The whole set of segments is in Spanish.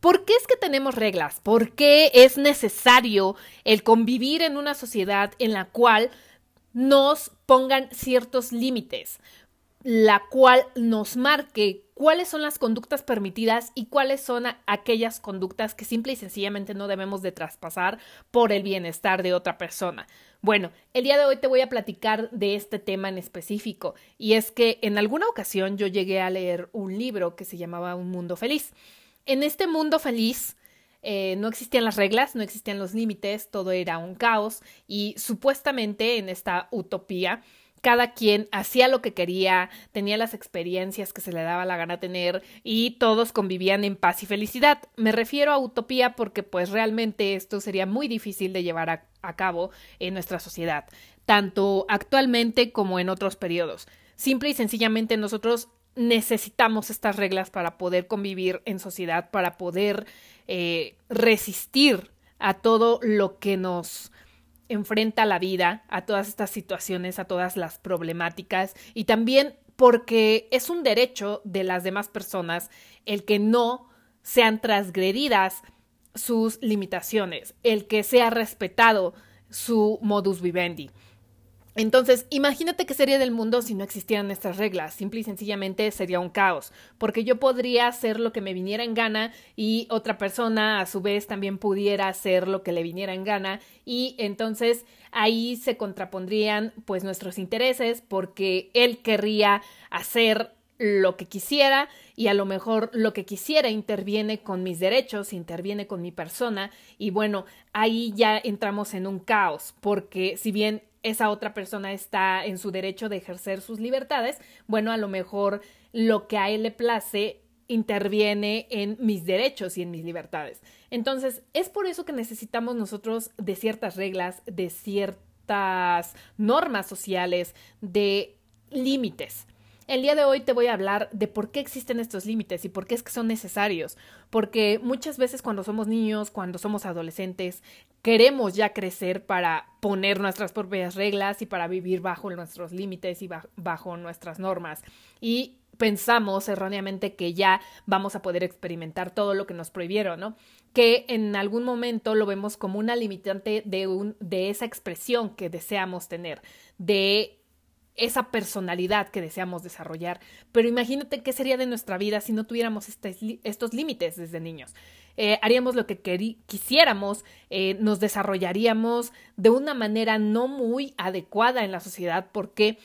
¿Por qué es que tenemos reglas? ¿Por qué es necesario el convivir en una sociedad en la cual nos pongan ciertos límites? la cual nos marque cuáles son las conductas permitidas y cuáles son aquellas conductas que simple y sencillamente no debemos de traspasar por el bienestar de otra persona. Bueno, el día de hoy te voy a platicar de este tema en específico y es que en alguna ocasión yo llegué a leer un libro que se llamaba Un Mundo Feliz. En este mundo feliz eh, no existían las reglas, no existían los límites, todo era un caos y supuestamente en esta utopía cada quien hacía lo que quería, tenía las experiencias que se le daba la gana tener y todos convivían en paz y felicidad. Me refiero a utopía porque pues realmente esto sería muy difícil de llevar a, a cabo en nuestra sociedad, tanto actualmente como en otros periodos. Simple y sencillamente nosotros necesitamos estas reglas para poder convivir en sociedad, para poder eh, resistir a todo lo que nos enfrenta la vida, a todas estas situaciones, a todas las problemáticas y también porque es un derecho de las demás personas el que no sean transgredidas sus limitaciones, el que sea respetado su modus vivendi. Entonces, imagínate qué sería del mundo si no existieran estas reglas. Simple y sencillamente sería un caos, porque yo podría hacer lo que me viniera en gana y otra persona a su vez también pudiera hacer lo que le viniera en gana y entonces ahí se contrapondrían pues nuestros intereses porque él querría hacer lo que quisiera y a lo mejor lo que quisiera interviene con mis derechos, interviene con mi persona y bueno, ahí ya entramos en un caos porque si bien esa otra persona está en su derecho de ejercer sus libertades, bueno, a lo mejor lo que a él le place interviene en mis derechos y en mis libertades. Entonces, es por eso que necesitamos nosotros de ciertas reglas, de ciertas normas sociales, de límites. El día de hoy te voy a hablar de por qué existen estos límites y por qué es que son necesarios. Porque muchas veces cuando somos niños, cuando somos adolescentes, queremos ya crecer para poner nuestras propias reglas y para vivir bajo nuestros límites y bajo nuestras normas. Y pensamos erróneamente que ya vamos a poder experimentar todo lo que nos prohibieron, ¿no? Que en algún momento lo vemos como una limitante de, un, de esa expresión que deseamos tener, de esa personalidad que deseamos desarrollar. Pero imagínate qué sería de nuestra vida si no tuviéramos estos límites desde niños. Eh, haríamos lo que quisiéramos, eh, nos desarrollaríamos de una manera no muy adecuada en la sociedad. ¿Por qué?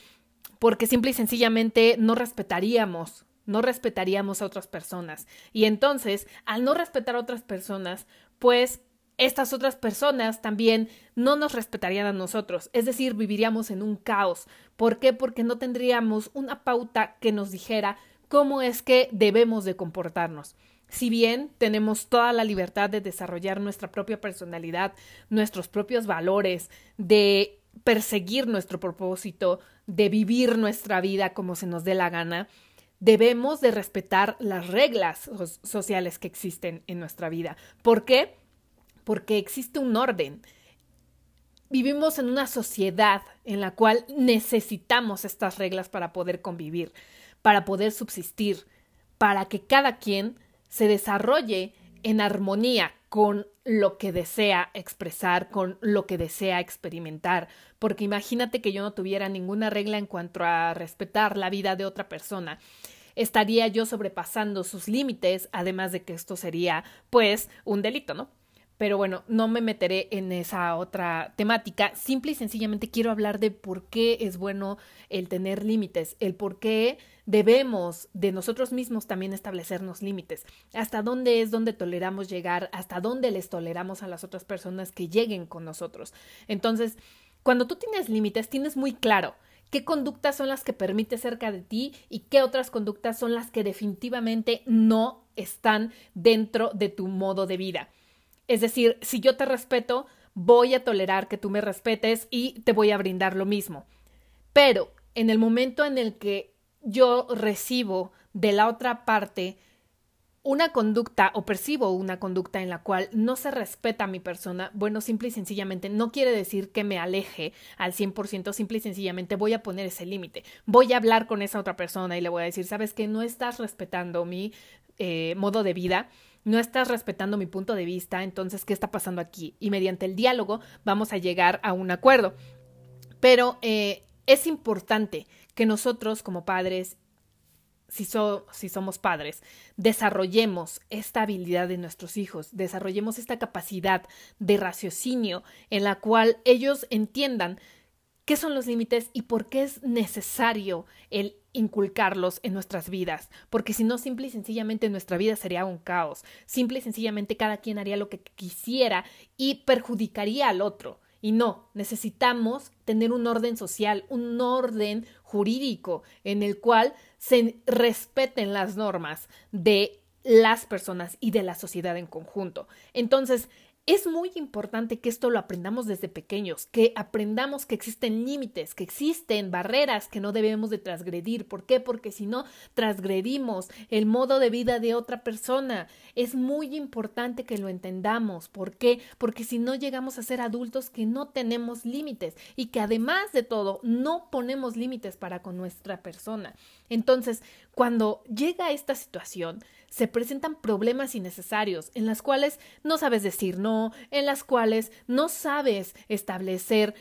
Porque simple y sencillamente no respetaríamos no respetaríamos a otras personas. Y entonces, al no respetar a otras personas, pues estas otras personas también no nos respetarían a nosotros, es decir, viviríamos en un caos. ¿Por qué? Porque no tendríamos una pauta que nos dijera cómo es que debemos de comportarnos. Si bien tenemos toda la libertad de desarrollar nuestra propia personalidad, nuestros propios valores, de perseguir nuestro propósito, de vivir nuestra vida como se nos dé la gana, debemos de respetar las reglas sociales que existen en nuestra vida. ¿Por qué? Porque existe un orden. Vivimos en una sociedad en la cual necesitamos estas reglas para poder convivir, para poder subsistir, para que cada quien se desarrolle en armonía con lo que desea expresar, con lo que desea experimentar, porque imagínate que yo no tuviera ninguna regla en cuanto a respetar la vida de otra persona. Estaría yo sobrepasando sus límites, además de que esto sería, pues, un delito, ¿no? Pero bueno, no me meteré en esa otra temática. Simple y sencillamente quiero hablar de por qué es bueno el tener límites, el por qué debemos de nosotros mismos también establecernos límites. Hasta dónde es donde toleramos llegar, hasta dónde les toleramos a las otras personas que lleguen con nosotros. Entonces, cuando tú tienes límites, tienes muy claro qué conductas son las que permite cerca de ti y qué otras conductas son las que definitivamente no están dentro de tu modo de vida. Es decir, si yo te respeto, voy a tolerar que tú me respetes y te voy a brindar lo mismo. Pero en el momento en el que yo recibo de la otra parte una conducta o percibo una conducta en la cual no se respeta a mi persona, bueno, simple y sencillamente no quiere decir que me aleje al 100%, simple y sencillamente voy a poner ese límite. Voy a hablar con esa otra persona y le voy a decir, sabes que no estás respetando mi eh, modo de vida no estás respetando mi punto de vista, entonces, ¿qué está pasando aquí? Y mediante el diálogo vamos a llegar a un acuerdo. Pero eh, es importante que nosotros como padres si, si, somos padres, desarrollemos esta habilidad de nuestros hijos, desarrollemos esta capacidad de raciocinio en la cual ellos entiendan qué son los límites y por qué es necesario el inculcarlos en nuestras vidas, porque si no, simple y sencillamente nuestra vida sería un caos, simple y sencillamente cada quien haría lo que quisiera y perjudicaría al otro. Y no, necesitamos tener un orden social, un orden jurídico en el cual se respeten las normas de las personas y de la sociedad en conjunto. Entonces, es muy importante que esto lo aprendamos desde pequeños, que aprendamos que existen límites, que existen barreras que no debemos de transgredir. ¿Por qué? Porque si no, transgredimos el modo de vida de otra persona. Es muy importante que lo entendamos. ¿Por qué? Porque si no llegamos a ser adultos que no tenemos límites y que además de todo no ponemos límites para con nuestra persona. Entonces, cuando llega esta situación, se presentan problemas innecesarios en las cuales no sabes decir no, en las cuales no sabes establecer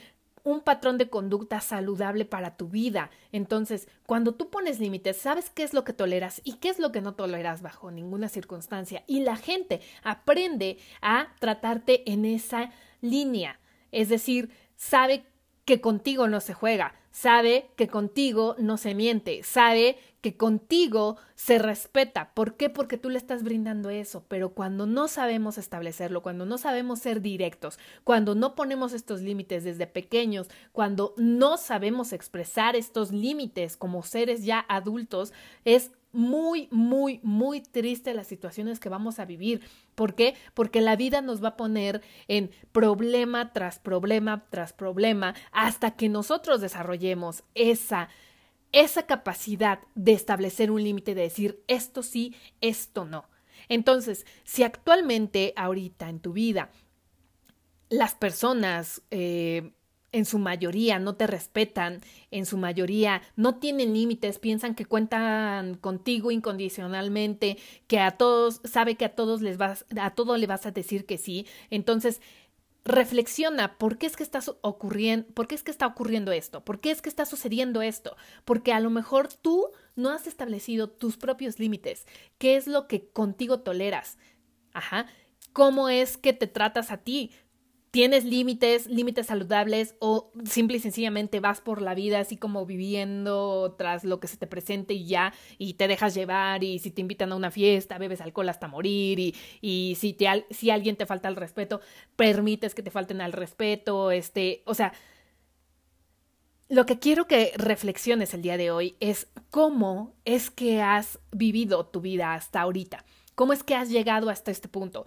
un patrón de conducta saludable para tu vida. Entonces, cuando tú pones límites, sabes qué es lo que toleras y qué es lo que no toleras bajo ninguna circunstancia. Y la gente aprende a tratarte en esa línea. Es decir, sabe que contigo no se juega, sabe que contigo no se miente, sabe que contigo se respeta. ¿Por qué? Porque tú le estás brindando eso. Pero cuando no sabemos establecerlo, cuando no sabemos ser directos, cuando no ponemos estos límites desde pequeños, cuando no sabemos expresar estos límites como seres ya adultos, es muy, muy, muy triste las situaciones que vamos a vivir. ¿Por qué? Porque la vida nos va a poner en problema tras problema tras problema hasta que nosotros desarrollemos esa esa capacidad de establecer un límite, de decir esto sí, esto no. Entonces, si actualmente, ahorita en tu vida, las personas eh, en su mayoría no te respetan, en su mayoría no tienen límites, piensan que cuentan contigo incondicionalmente, que a todos, sabe que a todos les vas, a todo le vas a decir que sí. Entonces, reflexiona por qué es que está ocurriendo, por qué es que está ocurriendo esto, por qué es que está sucediendo esto, porque a lo mejor tú no has establecido tus propios límites, qué es lo que contigo toleras, ajá, cómo es que te tratas a ti, tienes límites, límites saludables o simple y sencillamente vas por la vida así como viviendo tras lo que se te presente y ya y te dejas llevar y si te invitan a una fiesta bebes alcohol hasta morir y, y si, te, si alguien te falta el respeto permites que te falten al respeto, este, o sea, lo que quiero que reflexiones el día de hoy es cómo es que has vivido tu vida hasta ahorita, cómo es que has llegado hasta este punto.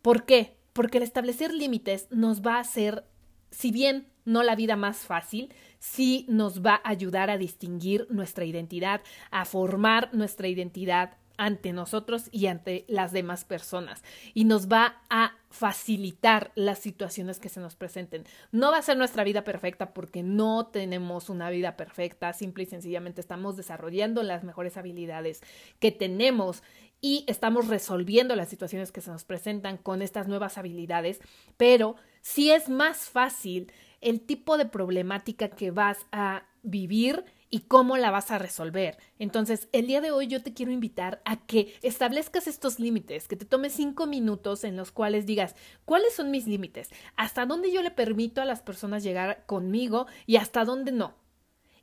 ¿Por qué? Porque el establecer límites nos va a hacer, si bien no la vida más fácil, sí nos va a ayudar a distinguir nuestra identidad, a formar nuestra identidad ante nosotros y ante las demás personas y nos va a facilitar las situaciones que se nos presenten. No va a ser nuestra vida perfecta porque no tenemos una vida perfecta, simple y sencillamente estamos desarrollando las mejores habilidades que tenemos y estamos resolviendo las situaciones que se nos presentan con estas nuevas habilidades, pero si es más fácil el tipo de problemática que vas a vivir y cómo la vas a resolver. Entonces, el día de hoy yo te quiero invitar a que establezcas estos límites, que te tomes cinco minutos en los cuales digas cuáles son mis límites, hasta dónde yo le permito a las personas llegar conmigo y hasta dónde no.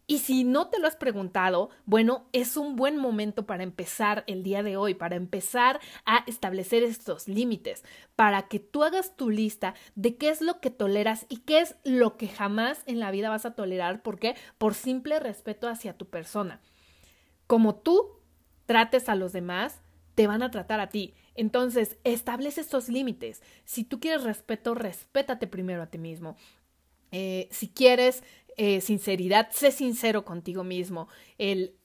Y si no te lo has preguntado, bueno, es un buen momento para empezar el día de hoy, para empezar a establecer estos límites, para que tú hagas tu lista de qué es lo que toleras y qué es lo que jamás en la vida vas a tolerar. ¿Por qué? Por simple respeto hacia tu persona. Como tú trates a los demás, te van a tratar a ti. Entonces, establece estos límites. Si tú quieres respeto, respétate primero a ti mismo. Eh, si quieres eh, sinceridad, sé sincero contigo mismo, el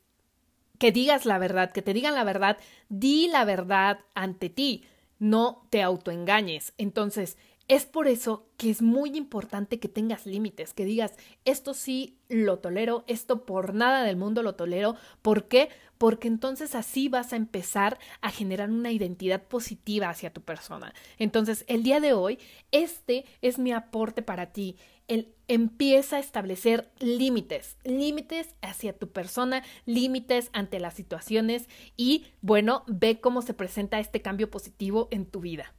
que digas la verdad, que te digan la verdad, di la verdad ante ti, no te autoengañes. Entonces, Es por eso que es muy importante que tengas límites, que digas, esto sí lo tolero, esto por nada del mundo lo tolero. ¿Por qué? Porque entonces así vas a empezar a generar una identidad positiva hacia tu persona. Entonces, el día de hoy, este es mi aporte para ti. El, empieza a establecer límites, límites hacia tu persona, límites ante las situaciones y, bueno, ve cómo se presenta este cambio positivo en tu vida.